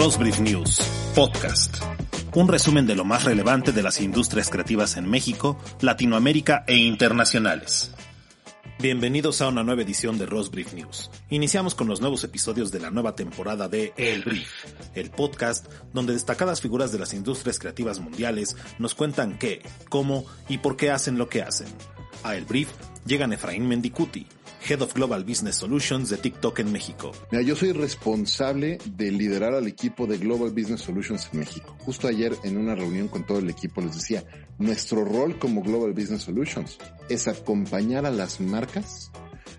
Rosbrief News, podcast. Un resumen de lo más relevante de las industrias creativas en México, Latinoamérica e internacionales. Bienvenidos a una nueva edición de Rosbrief News. Iniciamos con los nuevos episodios de la nueva temporada de El Brief, el podcast donde destacadas figuras de las industrias creativas mundiales nos cuentan qué, cómo y por qué hacen lo que hacen. A El Brief llegan Efraín Mendicuti, Head of Global Business Solutions de TikTok en México. Mira, yo soy responsable de liderar al equipo de Global Business Solutions en México. Justo ayer en una reunión con todo el equipo les decía, nuestro rol como Global Business Solutions es acompañar a las marcas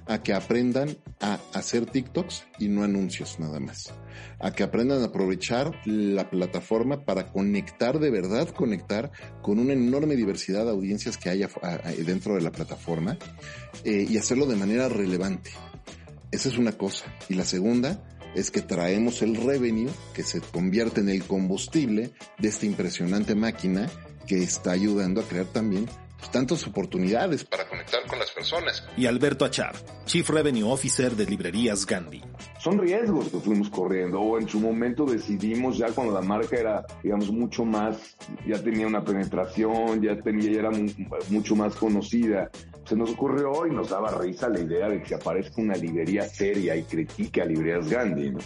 a que aprendan a hacer TikToks y no anuncios nada más. A que aprendan a aprovechar la plataforma para conectar, de verdad conectar con una enorme diversidad de audiencias que haya dentro de la plataforma eh, y hacerlo de manera relevante. Esa es una cosa. Y la segunda es que traemos el revenue que se convierte en el combustible de esta impresionante máquina que está ayudando a crear también tantas oportunidades para conectar con las personas. Y Alberto Achar, Chief Revenue Officer de Librerías Gandhi. Son riesgos que fuimos corriendo o en su momento decidimos ya cuando la marca era, digamos, mucho más, ya tenía una penetración, ya tenía, ya era mucho más conocida. Se nos ocurrió y nos daba risa la idea de que aparezca una librería seria y critique a Librerías Gandhi, ¿no?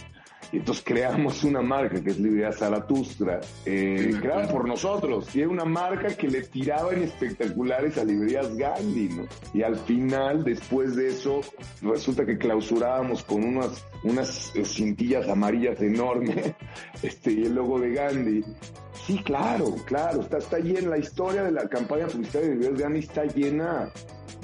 Y entonces creamos una marca que es Librería Zaratustra, eh, creada por nosotros. Y era una marca que le tiraba en espectaculares a Librerías Gandhi, ¿no? Y al final, después de eso, resulta que clausurábamos con unas, unas eh, cintillas amarillas enormes, este, y el logo de Gandhi. Sí, claro, claro, está, está llena, la historia de la campaña publicitaria de Librerías Gandhi está llena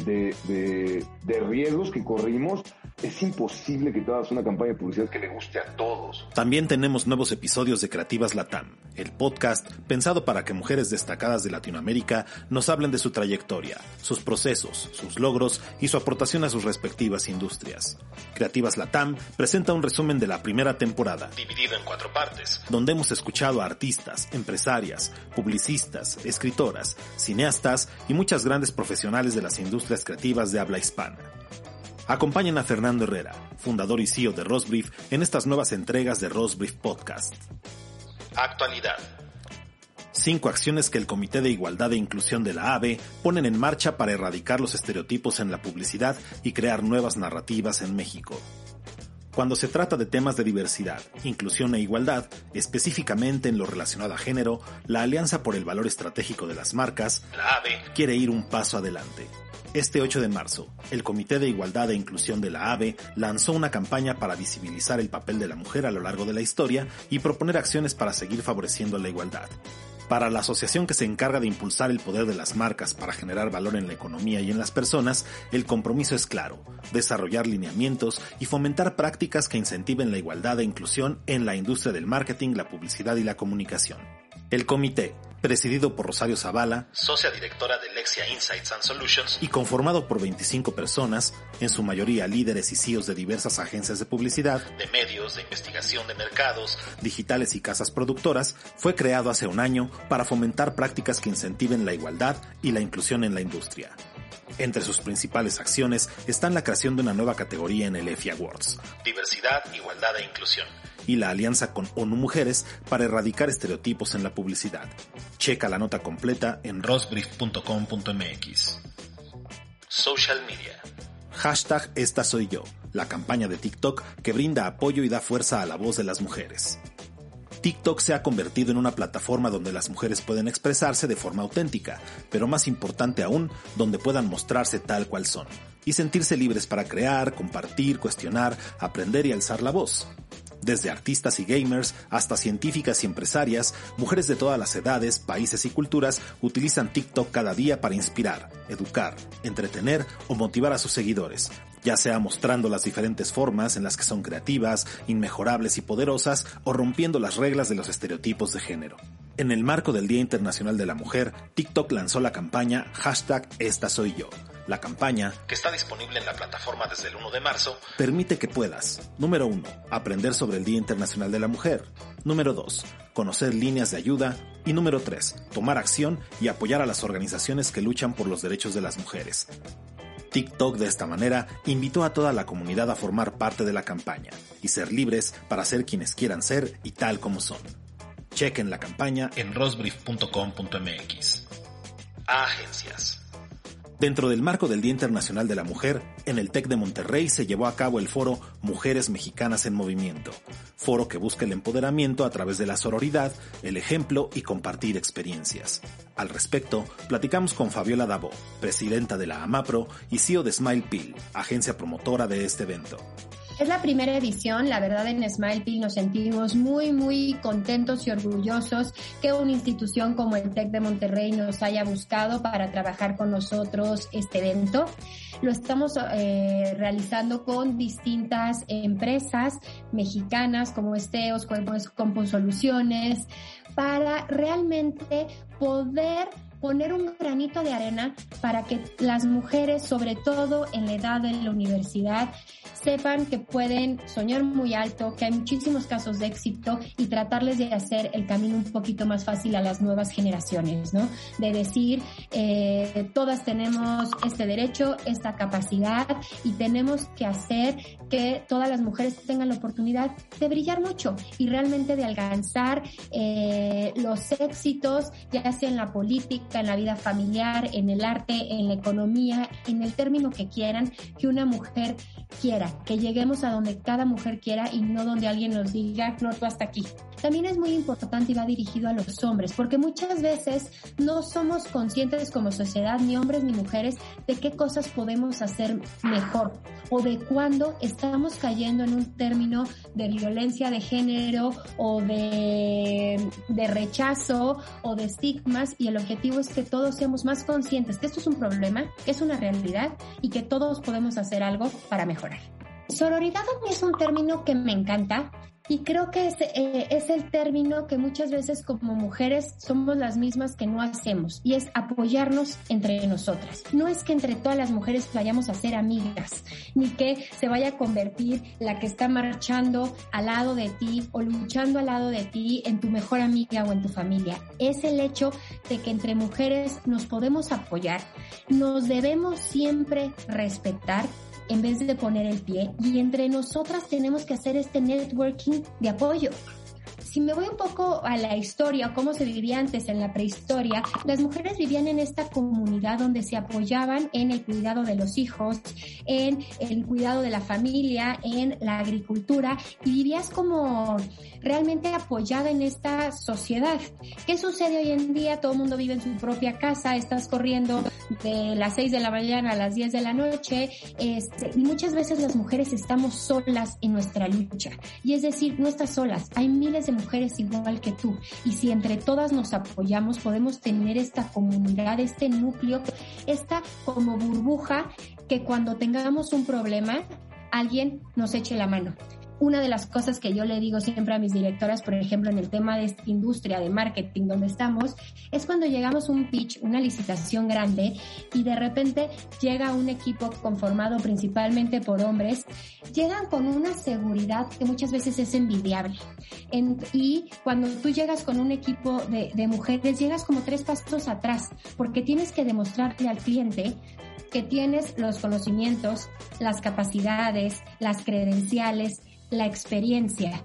de, de, de riesgos que corrimos es imposible que tú hagas una campaña de publicidad que le guste a todos. También tenemos nuevos episodios de Creativas Latam, el podcast pensado para que mujeres destacadas de Latinoamérica nos hablen de su trayectoria, sus procesos, sus logros y su aportación a sus respectivas industrias. Creativas Latam presenta un resumen de la primera temporada, dividido en cuatro partes, donde hemos escuchado a artistas, empresarias, publicistas, escritoras, cineastas y muchas grandes profesionales de las industrias creativas de habla hispana. Acompañen a Fernando Herrera, fundador y CEO de Rosbrief, en estas nuevas entregas de Rosbrief Podcast. Actualidad. Cinco acciones que el Comité de Igualdad e Inclusión de la AVE ponen en marcha para erradicar los estereotipos en la publicidad y crear nuevas narrativas en México. Cuando se trata de temas de diversidad, inclusión e igualdad, específicamente en lo relacionado a género, la Alianza por el Valor Estratégico de las Marcas, la AVE, quiere ir un paso adelante. Este 8 de marzo, el Comité de Igualdad e Inclusión de la AVE lanzó una campaña para visibilizar el papel de la mujer a lo largo de la historia y proponer acciones para seguir favoreciendo la igualdad. Para la asociación que se encarga de impulsar el poder de las marcas para generar valor en la economía y en las personas, el compromiso es claro, desarrollar lineamientos y fomentar prácticas que incentiven la igualdad e inclusión en la industria del marketing, la publicidad y la comunicación. El comité, presidido por Rosario Zavala, socia directora de Lexia Insights and Solutions, y conformado por 25 personas, en su mayoría líderes y CEOs de diversas agencias de publicidad, de medios, de investigación de mercados, digitales y casas productoras, fue creado hace un año para fomentar prácticas que incentiven la igualdad y la inclusión en la industria. Entre sus principales acciones están la creación de una nueva categoría en el EFI Awards, Diversidad, Igualdad e Inclusión, y la alianza con ONU Mujeres para erradicar estereotipos en la publicidad. Checa la nota completa en rosbrief.com.mx. Social Media. Hashtag Esta Soy Yo, la campaña de TikTok que brinda apoyo y da fuerza a la voz de las mujeres. TikTok se ha convertido en una plataforma donde las mujeres pueden expresarse de forma auténtica, pero más importante aún, donde puedan mostrarse tal cual son, y sentirse libres para crear, compartir, cuestionar, aprender y alzar la voz. Desde artistas y gamers hasta científicas y empresarias, mujeres de todas las edades, países y culturas utilizan TikTok cada día para inspirar, educar, entretener o motivar a sus seguidores, ya sea mostrando las diferentes formas en las que son creativas, inmejorables y poderosas, o rompiendo las reglas de los estereotipos de género. En el marco del Día Internacional de la Mujer, TikTok lanzó la campaña hashtag Esta Soy Yo. La campaña, que está disponible en la plataforma desde el 1 de marzo, permite que puedas, número 1, aprender sobre el Día Internacional de la Mujer, número 2, conocer líneas de ayuda y número 3, tomar acción y apoyar a las organizaciones que luchan por los derechos de las mujeres. TikTok de esta manera invitó a toda la comunidad a formar parte de la campaña y ser libres para ser quienes quieran ser y tal como son. Chequen la campaña en rosbrief.com.mx. Agencias. Dentro del marco del Día Internacional de la Mujer, en el TEC de Monterrey se llevó a cabo el foro Mujeres Mexicanas en Movimiento, foro que busca el empoderamiento a través de la sororidad, el ejemplo y compartir experiencias. Al respecto, platicamos con Fabiola Dabo, presidenta de la AMAPRO y CEO de Smile Pill, agencia promotora de este evento. Es la primera edición, la verdad en SmilePill nos sentimos muy, muy contentos y orgullosos que una institución como el TEC de Monterrey nos haya buscado para trabajar con nosotros este evento. Lo estamos eh, realizando con distintas empresas mexicanas como Esteos, Compo Soluciones, para realmente poder poner un granito de arena para que las mujeres, sobre todo en la edad de la universidad, sepan que pueden soñar muy alto, que hay muchísimos casos de éxito y tratarles de hacer el camino un poquito más fácil a las nuevas generaciones, ¿no? De decir, eh, todas tenemos este derecho, esta capacidad y tenemos que hacer que todas las mujeres tengan la oportunidad de brillar mucho y realmente de alcanzar eh, los éxitos, ya sea en la política, en la vida familiar, en el arte, en la economía, en el término que quieran, que una mujer quiera, que lleguemos a donde cada mujer quiera y no donde alguien nos diga, no, tú hasta aquí. También es muy importante y va dirigido a los hombres, porque muchas veces no somos conscientes como sociedad, ni hombres ni mujeres, de qué cosas podemos hacer mejor o de cuándo estamos cayendo en un término de violencia de género o de, de rechazo o de estigmas y el objetivo es que todos seamos más conscientes que esto es un problema, que es una realidad y que todos podemos hacer algo para mejorar. Sororidad a mí es un término que me encanta y creo que es, eh, es, el término que muchas veces como mujeres somos las mismas que no hacemos y es apoyarnos entre nosotras. No es que entre todas las mujeres vayamos a ser amigas, ni que se vaya a convertir la que está marchando al lado de ti o luchando al lado de ti en tu mejor amiga o en tu familia. Es el hecho de que entre mujeres nos podemos apoyar, nos debemos siempre respetar en vez de poner el pie y entre nosotras tenemos que hacer este networking de apoyo si me voy un poco a la historia, cómo se vivía antes en la prehistoria, las mujeres vivían en esta comunidad donde se apoyaban en el cuidado de los hijos, en el cuidado de la familia, en la agricultura y vivías como realmente apoyada en esta sociedad. ¿Qué sucede hoy en día? Todo el mundo vive en su propia casa, estás corriendo de las 6 de la mañana a las 10 de la noche este, y muchas veces las mujeres estamos solas en nuestra lucha. Y es decir, no estás solas, hay miles de mujeres igual que tú. Y si entre todas nos apoyamos, podemos tener esta comunidad, este núcleo, esta como burbuja que cuando tengamos un problema, alguien nos eche la mano una de las cosas que yo le digo siempre a mis directoras, por ejemplo, en el tema de esta industria de marketing donde estamos, es cuando llegamos a un pitch, una licitación grande y de repente llega un equipo conformado principalmente por hombres, llegan con una seguridad que muchas veces es envidiable. y cuando tú llegas con un equipo de, de mujeres, llegas como tres pasos atrás, porque tienes que demostrarle al cliente que tienes los conocimientos, las capacidades, las credenciales, la experiencia.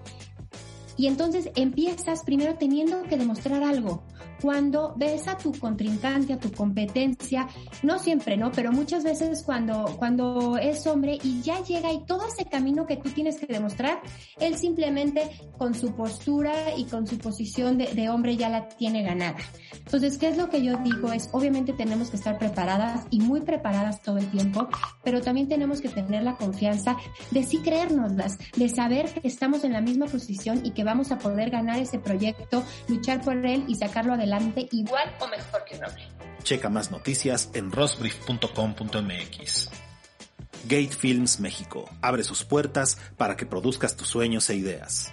Y entonces empiezas primero teniendo que demostrar algo cuando ves a tu contrincante, a tu competencia, no siempre, ¿no? Pero muchas veces cuando, cuando es hombre y ya llega y todo ese camino que tú tienes que demostrar, él simplemente con su postura y con su posición de, de hombre ya la tiene ganada. Entonces, ¿qué es lo que yo digo? Es, obviamente tenemos que estar preparadas y muy preparadas todo el tiempo, pero también tenemos que tener la confianza de sí creérnoslas, de saber que estamos en la misma posición y que vamos a poder ganar ese proyecto, luchar por él y sacarlo adelante igual o mejor que un hombre. Checa más noticias en rosbrief.com.mx. Gate Films México abre sus puertas para que produzcas tus sueños e ideas.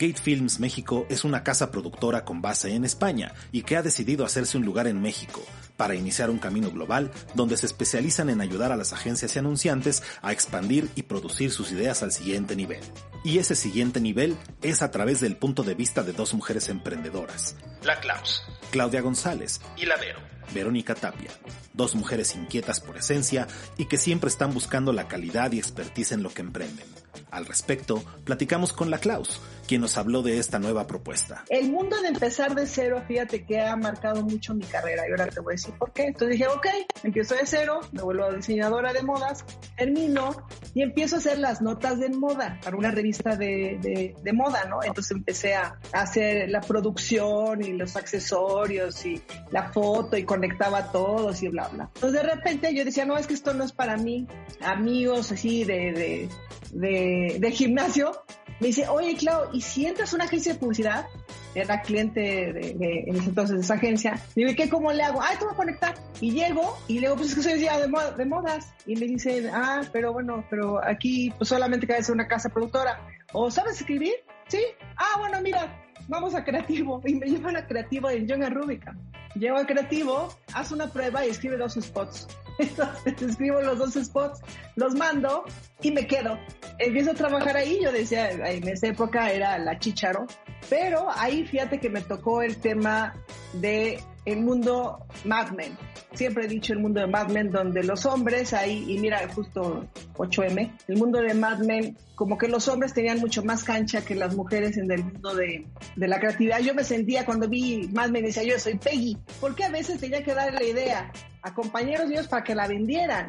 Gate Films México es una casa productora con base en España y que ha decidido hacerse un lugar en México para iniciar un camino global donde se especializan en ayudar a las agencias y anunciantes a expandir y producir sus ideas al siguiente nivel. Y ese siguiente nivel es a través del punto de vista de dos mujeres emprendedoras, la Klaus, Claudia González y la Vero Verónica Tapia, dos mujeres inquietas por esencia y que siempre están buscando la calidad y expertise en lo que emprenden. Al respecto, platicamos con la Klaus, quien nos habló de esta nueva propuesta. El mundo de empezar de cero, fíjate que ha marcado mucho mi carrera y ahora te voy a decir por qué. Entonces dije, ok, empiezo de cero, me vuelvo diseñadora de modas, termino y empiezo a hacer las notas de moda para una revista de, de, moda, ¿no? Entonces empecé a hacer la producción y los accesorios y la foto y conectaba a todos y bla, bla. Entonces de repente yo decía, no, es que esto no es para mí, amigos así de, de, de, de gimnasio, me dice, oye, Clau, ¿y si entras a una agencia de publicidad? Era cliente de, en ese entonces de esa agencia. Dice, ¿qué, cómo le hago? Ah, te voy a conectar. Y llego y le digo, pues es que soy día de, de modas. Y me dice, ah, pero bueno, pero aquí pues solamente ser una casa productora. ¿O sabes escribir? Sí. Ah, bueno, mira, vamos a creativo. Y me llevan a creativo en John Rubicam. Llego a creativo, haz una prueba y escribe dos spots. Entonces escribo los dos spots, los mando y me quedo. Empiezo a trabajar ahí, yo decía, en esa época era la chicharo, pero ahí fíjate que me tocó el tema de el mundo Mad Men. Siempre he dicho el mundo de Mad Men, donde los hombres ahí, y mira, justo 8M, el mundo de Mad Men, como que los hombres tenían mucho más cancha que las mujeres en el mundo de, de la creatividad. Yo me sentía cuando vi Mad Men, decía yo soy Peggy, porque a veces tenía que dar la idea a compañeros míos para que la vendieran.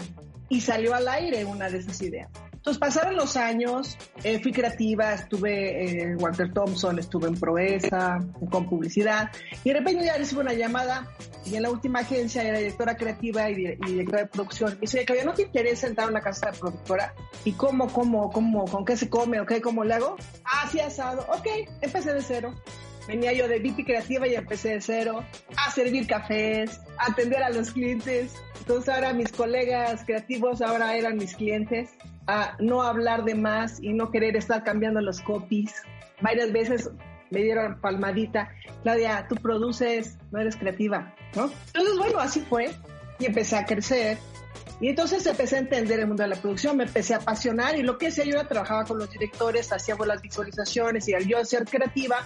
Y salió al aire una de esas ideas. Entonces pasaron los años, eh, fui creativa, estuve en Walter Thompson, estuve en Proeza, con publicidad, y de repente ya recibo una llamada y en la última agencia era directora creativa y, directora de producción. Y dice, que ¿no te interesa entrar a una casa de productora? ¿Y cómo, cómo, cómo, con qué se come, o qué, cómo le hago? Ah, sí, asado. Ok, empecé de cero. Venía yo de VIP Creativa y empecé de cero a servir cafés, a atender a los clientes. Entonces ahora mis colegas creativos ahora eran mis clientes a no hablar de más y no querer estar cambiando los copies. Varias veces me dieron palmadita, Claudia, tú produces, no eres creativa, ¿no? Entonces, bueno, así fue y empecé a crecer. Y entonces empecé a entender el mundo de la producción, me empecé a apasionar y lo que hacía yo trabajaba con los directores, hacíamos las visualizaciones y al yo ser creativa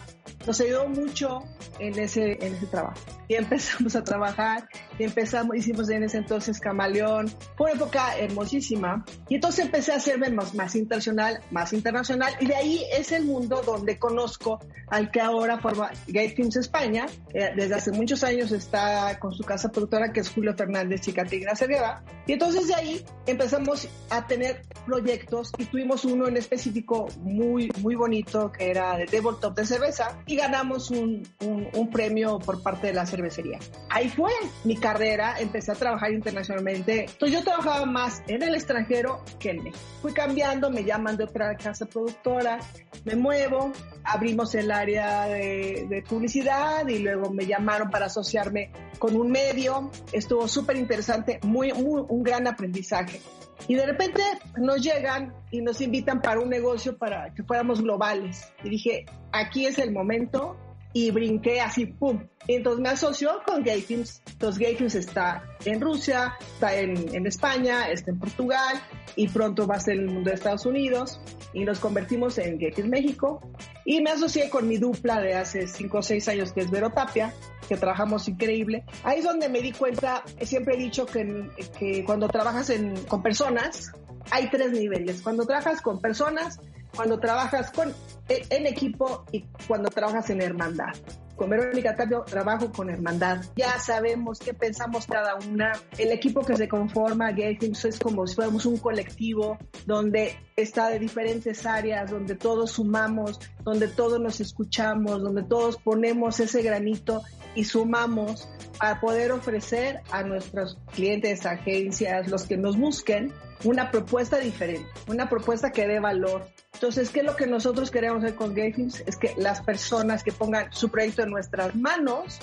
nos ayudó mucho en ese, en ese trabajo. Y empezamos a trabajar, y empezamos, hicimos en ese entonces Camaleón, fue una época hermosísima. Y entonces empecé a hacerme más, más internacional, más internacional, y de ahí es el mundo donde conozco al que ahora forma Gay Films España. desde hace muchos años está con su casa productora, que es Julio Fernández y Catrina Cerrera. Y entonces de ahí empezamos a tener proyectos, y tuvimos uno en específico muy, muy bonito, que era de Tabletop de cerveza, y ganamos un, un, premio por parte de la cervecería. Ahí fue mi carrera, empecé a trabajar internacionalmente. Entonces yo trabajaba más en el extranjero que en México. Fui cambiando, me llaman de otra casa productora, me muevo, abrimos el área de, de publicidad y luego me llamaron para asociarme con un medio. Estuvo súper interesante, muy, muy, un gran aprendizaje. Y de repente nos llegan y nos invitan para un negocio para que fuéramos globales. Y dije, aquí es el momento y brinqué así, ¡pum! Y entonces me asoció con Gayfilms. Entonces Gayfilms está en Rusia, está en, España, está en Portugal y pronto va a ser el mundo de Estados Unidos y nos convertimos en Gayfilms México. Y me asocié con mi dupla de hace 5 o 6 años que es Vero Tapia, que trabajamos increíble. Ahí es donde me di cuenta, siempre he dicho que, que cuando trabajas en, con personas, hay tres niveles. Cuando trabajas con personas, cuando trabajas con, e, en equipo y cuando trabajas en hermandad. Con Verónica Tapio trabajo con hermandad. Ya sabemos qué pensamos cada una. El equipo que se conforma, Gay es como si fuéramos un colectivo donde está de diferentes áreas, donde todos sumamos, donde todos nos escuchamos, donde todos ponemos ese granito y sumamos para poder ofrecer a nuestros clientes, agencias, los que nos busquen, una propuesta diferente, una propuesta que dé valor. Entonces, ¿qué es lo que nosotros queremos hacer con Gayfilms? Es que las personas que pongan su proyecto en nuestras manos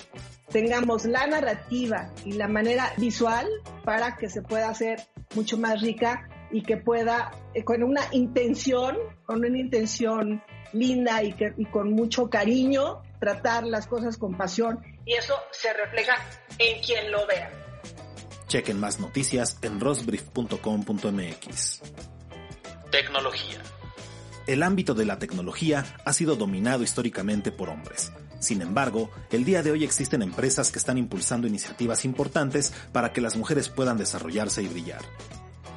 tengamos la narrativa y la manera visual para que se pueda hacer mucho más rica y que pueda, eh, con una intención, con una intención linda y, que, y con mucho cariño, tratar las cosas con pasión y eso se refleja en quien lo vea. Chequen más noticias en rosbrief.com.mx. Tecnología. El ámbito de la tecnología ha sido dominado históricamente por hombres, Sin embargo, el día de hoy existen empresas que están impulsando iniciativas importantes para que las mujeres puedan desarrollarse y brillar.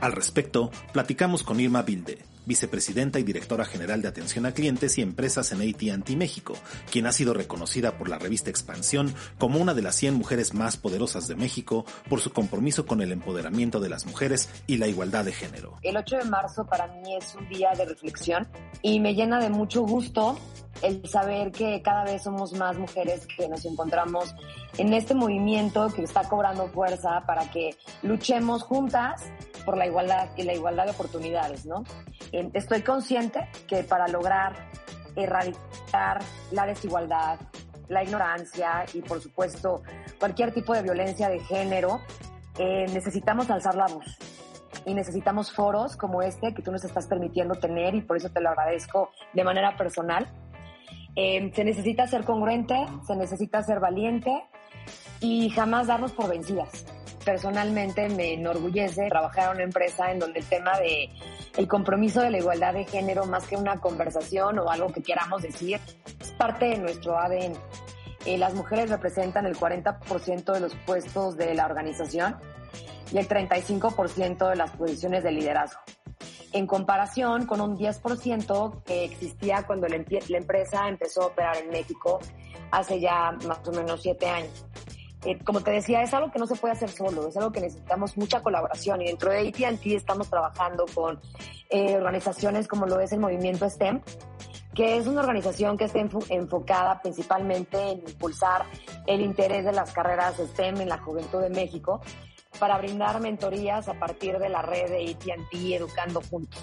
Al respecto, platicamos con Irma Bilde, vicepresidenta y directora general de atención a clientes y empresas en AT&T México, quien ha sido reconocida por la revista Expansión como una de las 100 mujeres más poderosas de México por su compromiso con el empoderamiento de las mujeres y la igualdad de género. El 8 de marzo para mí es un día de reflexión y me llena de mucho gusto el saber que cada vez somos más mujeres que nos encontramos en este movimiento que está cobrando fuerza para que luchemos juntas por la igualdad y la igualdad de oportunidades, ¿no? Eh, estoy consciente que para lograr erradicar la desigualdad, la ignorancia y por supuesto cualquier tipo de violencia de género, eh, necesitamos alzar la voz y necesitamos foros como este que tú nos estás permitiendo tener y por eso te lo agradezco de manera personal. Eh, se necesita ser congruente, se necesita ser valiente y jamás darnos por vencidas. Personalmente me enorgullece trabajar en una empresa en donde el tema de el compromiso de la igualdad de género, más que una conversación o algo que queramos decir, es parte de nuestro ADN. Eh, las mujeres representan el 40% de los puestos de la organización y el 35% de las posiciones de liderazgo en comparación con un 10% que existía cuando la, empresa empezó a operar en México hace ya más o menos siete años. Eh, como te decía, es algo que no se puede hacer solo, es algo que necesitamos mucha colaboración y dentro de AT&T estamos trabajando con eh, organizaciones como lo es el movimiento STEM, que es una organización que está enfocada principalmente en impulsar el interés de las carreras STEM en la juventud de México para brindar mentorías a partir de la red de AT&T Educando Juntos.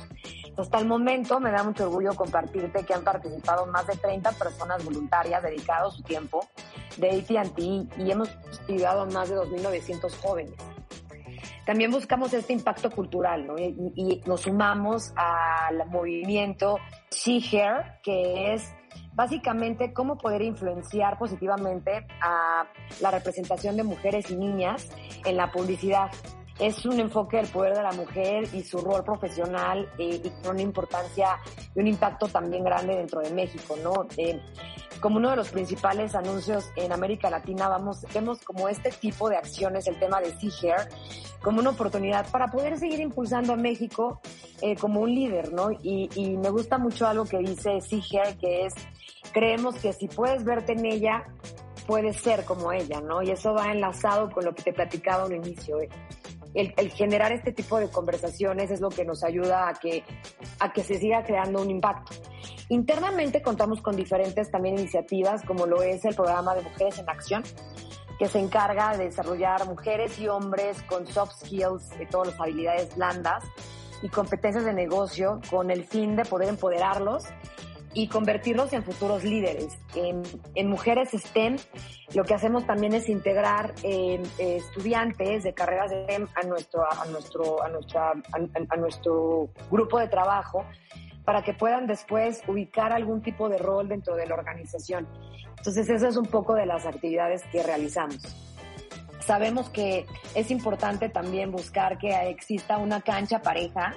Hasta el momento me da mucho orgullo compartirte que han participado más de 30 personas voluntarias dedicadas su tiempo de AT&T y hemos ayudado a más de 2.900 jóvenes. También buscamos este impacto cultural ¿no? y, nos sumamos al movimiento She Hair, que es básicamente cómo poder influenciar positivamente a la representación de mujeres y niñas en la publicidad. Es un enfoque del poder de la mujer y su rol profesional eh, y con una importancia y un impacto también grande dentro de México, ¿no? Eh, como uno de los principales anuncios en América Latina, vamos, vemos como este tipo de acciones, el tema de Sea como una oportunidad para poder seguir impulsando a México eh, como un líder, ¿no? Y, y, me gusta mucho algo que dice Sea que es, creemos que si puedes verte en ella, puedes ser como ella, ¿no? Y eso va enlazado con lo que te platicaba al inicio. ¿Eh? El, generar este tipo de conversaciones es lo que nos ayuda a que, a que se siga creando un impacto. Internamente contamos con diferentes también iniciativas, como lo es el programa de Mujeres en Acción, que se encarga de desarrollar mujeres y hombres con soft skills, de todas las habilidades blandas y competencias de negocio con el fin de poder empoderarlos y convertirlos en futuros líderes. En, en Mujeres STEM lo que hacemos también es integrar eh, estudiantes de carreras de STEM a nuestro, a nuestro, a, nuestra, a, a nuestro grupo de trabajo para que puedan después ubicar algún tipo de rol dentro de la organización. Entonces, eso es un poco de las actividades que realizamos. Sabemos que es importante también buscar que exista una cancha pareja,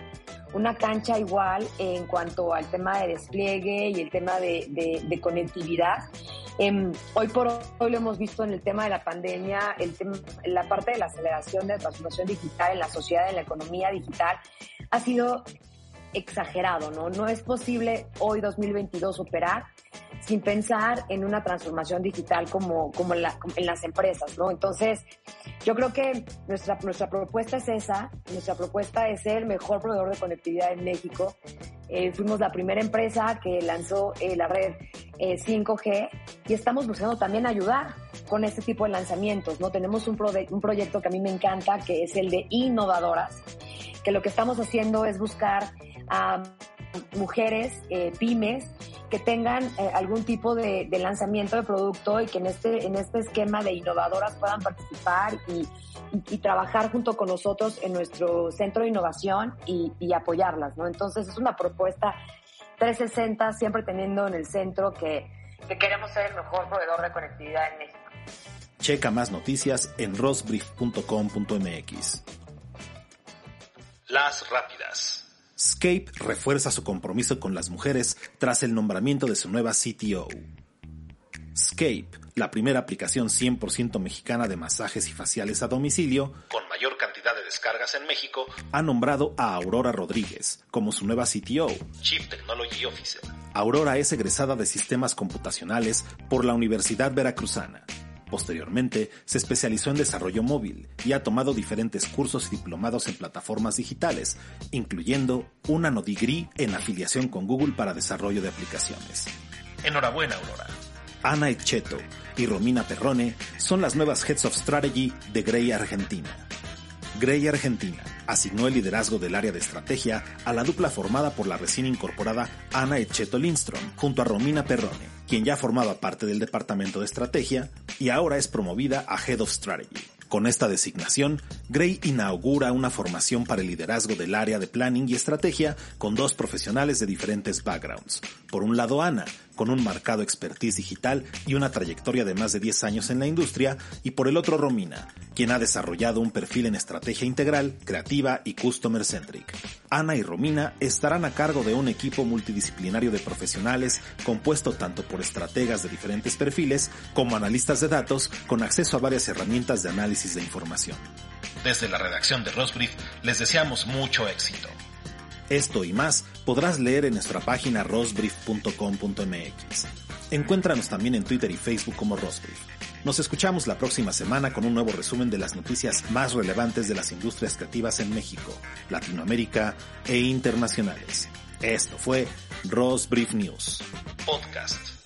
una cancha igual en cuanto al tema de despliegue y el tema de, conectividad. Eh, hoy por hoy lo hemos visto en el tema de la pandemia, el tema, la parte de la aceleración de la transformación digital en la sociedad, en la economía digital, ha sido exagerado, ¿no? No es posible hoy 2022 operar sin pensar en una transformación digital como, como en, la, en, las empresas, ¿no? Entonces, yo creo que nuestra, nuestra propuesta es esa, nuestra propuesta es ser el mejor proveedor de conectividad en México. Eh, fuimos la primera empresa que lanzó eh, la red eh, 5G y estamos buscando también ayudar con este tipo de lanzamientos, ¿no? Tenemos un, pro un proyecto que a mí me encanta, que es el de innovadoras, que lo que estamos haciendo es buscar a mujeres, eh, pymes, que tengan eh, algún tipo de, de, lanzamiento de producto y que en este, en este esquema de innovadoras puedan participar y, y, y trabajar junto con nosotros en nuestro centro de innovación y, y, apoyarlas, ¿no? Entonces es una propuesta 360, siempre teniendo en el centro que, que queremos ser el mejor proveedor de conectividad en México. Checa más noticias en rosbrief.com.mx. Las rápidas. Scape refuerza su compromiso con las mujeres tras el nombramiento de su nueva CTO. Scape, la primera aplicación 100% mexicana de masajes y faciales a domicilio, con mayor cantidad de descargas en México, ha nombrado a Aurora Rodríguez como su nueva CTO, Chief Technology Officer. Aurora es egresada de sistemas computacionales por la Universidad Veracruzana. Posteriormente, se especializó en desarrollo móvil y ha tomado diferentes cursos y diplomados en plataformas digitales, incluyendo un degree en afiliación con Google para desarrollo de aplicaciones. Enhorabuena, Aurora. Ana Echeto y Romina Perrone son las nuevas Heads of Strategy de Grey Argentina. Grey Argentina asignó el liderazgo del área de estrategia a la dupla formada por la recién incorporada Ana Echeto Lindstrom junto a Romina Perrone, quien ya formaba parte del departamento de estrategia y ahora es promovida a Head of Strategy. Con esta designación, Gray inaugura una formación para el liderazgo del área de planning y estrategia con dos profesionales de diferentes backgrounds. Por un lado, Ana, con un marcado expertise digital y una trayectoria de más de 10 años en la industria, y por el otro Romina, quien ha desarrollado un perfil en estrategia integral, creativa y customer centric. Ana y Romina estarán a cargo de un equipo multidisciplinario de profesionales compuesto tanto por estrategas de diferentes perfiles como analistas de datos con acceso a varias herramientas de análisis de información. Desde la redacción de Rosbrief les deseamos mucho éxito. Esto y más podrás leer en nuestra página rosbrief.com.mx. Encuéntranos también en Twitter y Facebook como Rosbrief. Nos escuchamos la próxima semana con un nuevo resumen de las noticias más relevantes de las industrias creativas en México, Latinoamérica e internacionales. Esto fue Rosbrief News, podcast